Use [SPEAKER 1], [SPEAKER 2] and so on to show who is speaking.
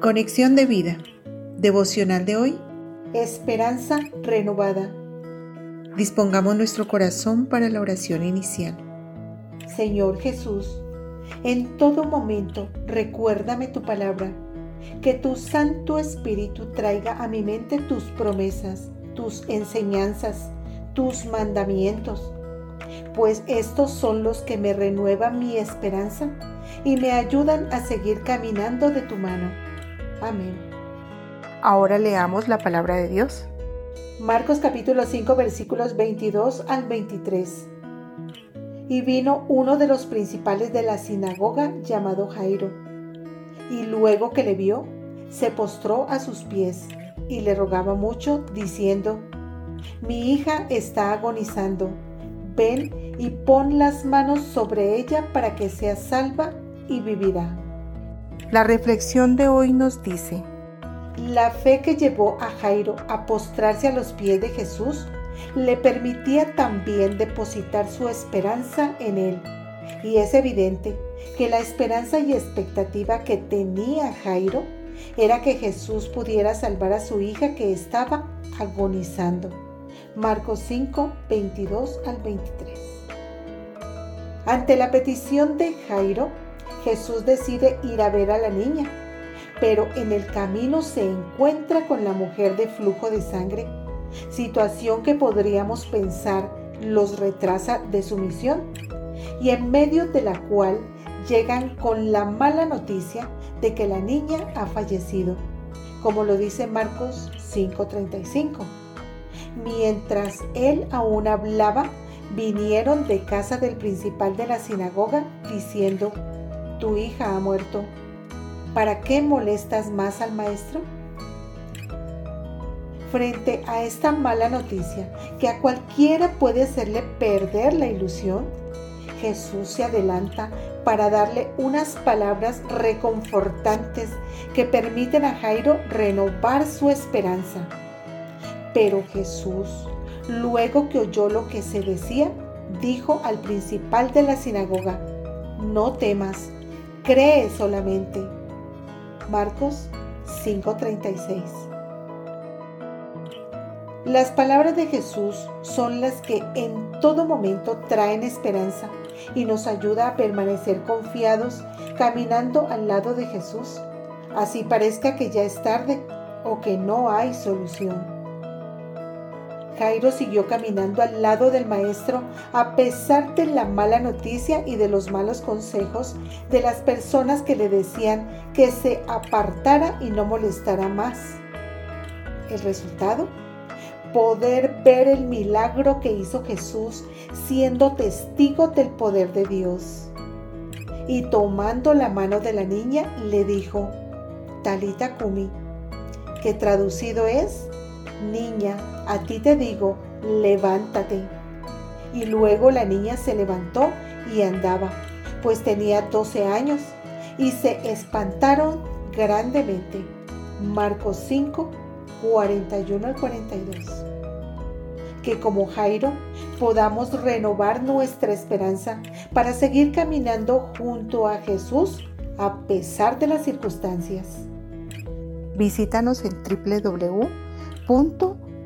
[SPEAKER 1] Conexión de vida. Devocional de hoy. Esperanza renovada. Dispongamos nuestro corazón para la oración inicial. Señor Jesús, en todo momento recuérdame tu palabra, que tu Santo Espíritu traiga a mi mente tus promesas, tus enseñanzas, tus mandamientos, pues estos son los que me renuevan mi esperanza y me ayudan a seguir caminando de tu mano. Amén. Ahora leamos la palabra de Dios. Marcos capítulo 5 versículos 22 al 23. Y vino uno de los principales de la sinagoga llamado Jairo, y luego que le vio, se postró a sus pies y le rogaba mucho, diciendo, Mi hija está agonizando, ven y pon las manos sobre ella para que sea salva y vivirá. La reflexión de hoy nos dice, la fe que llevó a Jairo a postrarse a los pies de Jesús le permitía también depositar su esperanza en él. Y es evidente que la esperanza y expectativa que tenía Jairo era que Jesús pudiera salvar a su hija que estaba agonizando. Marcos 5, 22 al 23. Ante la petición de Jairo, Jesús decide ir a ver a la niña, pero en el camino se encuentra con la mujer de flujo de sangre, situación que podríamos pensar los retrasa de su misión y en medio de la cual llegan con la mala noticia de que la niña ha fallecido, como lo dice Marcos 5:35. Mientras él aún hablaba, vinieron de casa del principal de la sinagoga diciendo, tu hija ha muerto. ¿Para qué molestas más al maestro? Frente a esta mala noticia, que a cualquiera puede hacerle perder la ilusión, Jesús se adelanta para darle unas palabras reconfortantes que permiten a Jairo renovar su esperanza. Pero Jesús, luego que oyó lo que se decía, dijo al principal de la sinagoga, no temas, cree solamente. Marcos 5:36 Las palabras de Jesús son las que en todo momento traen esperanza y nos ayuda a permanecer confiados caminando al lado de Jesús, así parezca que ya es tarde o que no hay solución. Jairo siguió caminando al lado del maestro a pesar de la mala noticia y de los malos consejos de las personas que le decían que se apartara y no molestara más. ¿El resultado? Poder ver el milagro que hizo Jesús siendo testigo del poder de Dios. Y tomando la mano de la niña le dijo, Talita Kumi, que traducido es, Niña, a ti te digo, levántate. Y luego la niña se levantó y andaba, pues tenía 12 años, y se espantaron grandemente. Marcos 5, 41 al 42. Que como Jairo podamos renovar nuestra esperanza para seguir caminando junto a Jesús a pesar de las circunstancias. Visítanos en www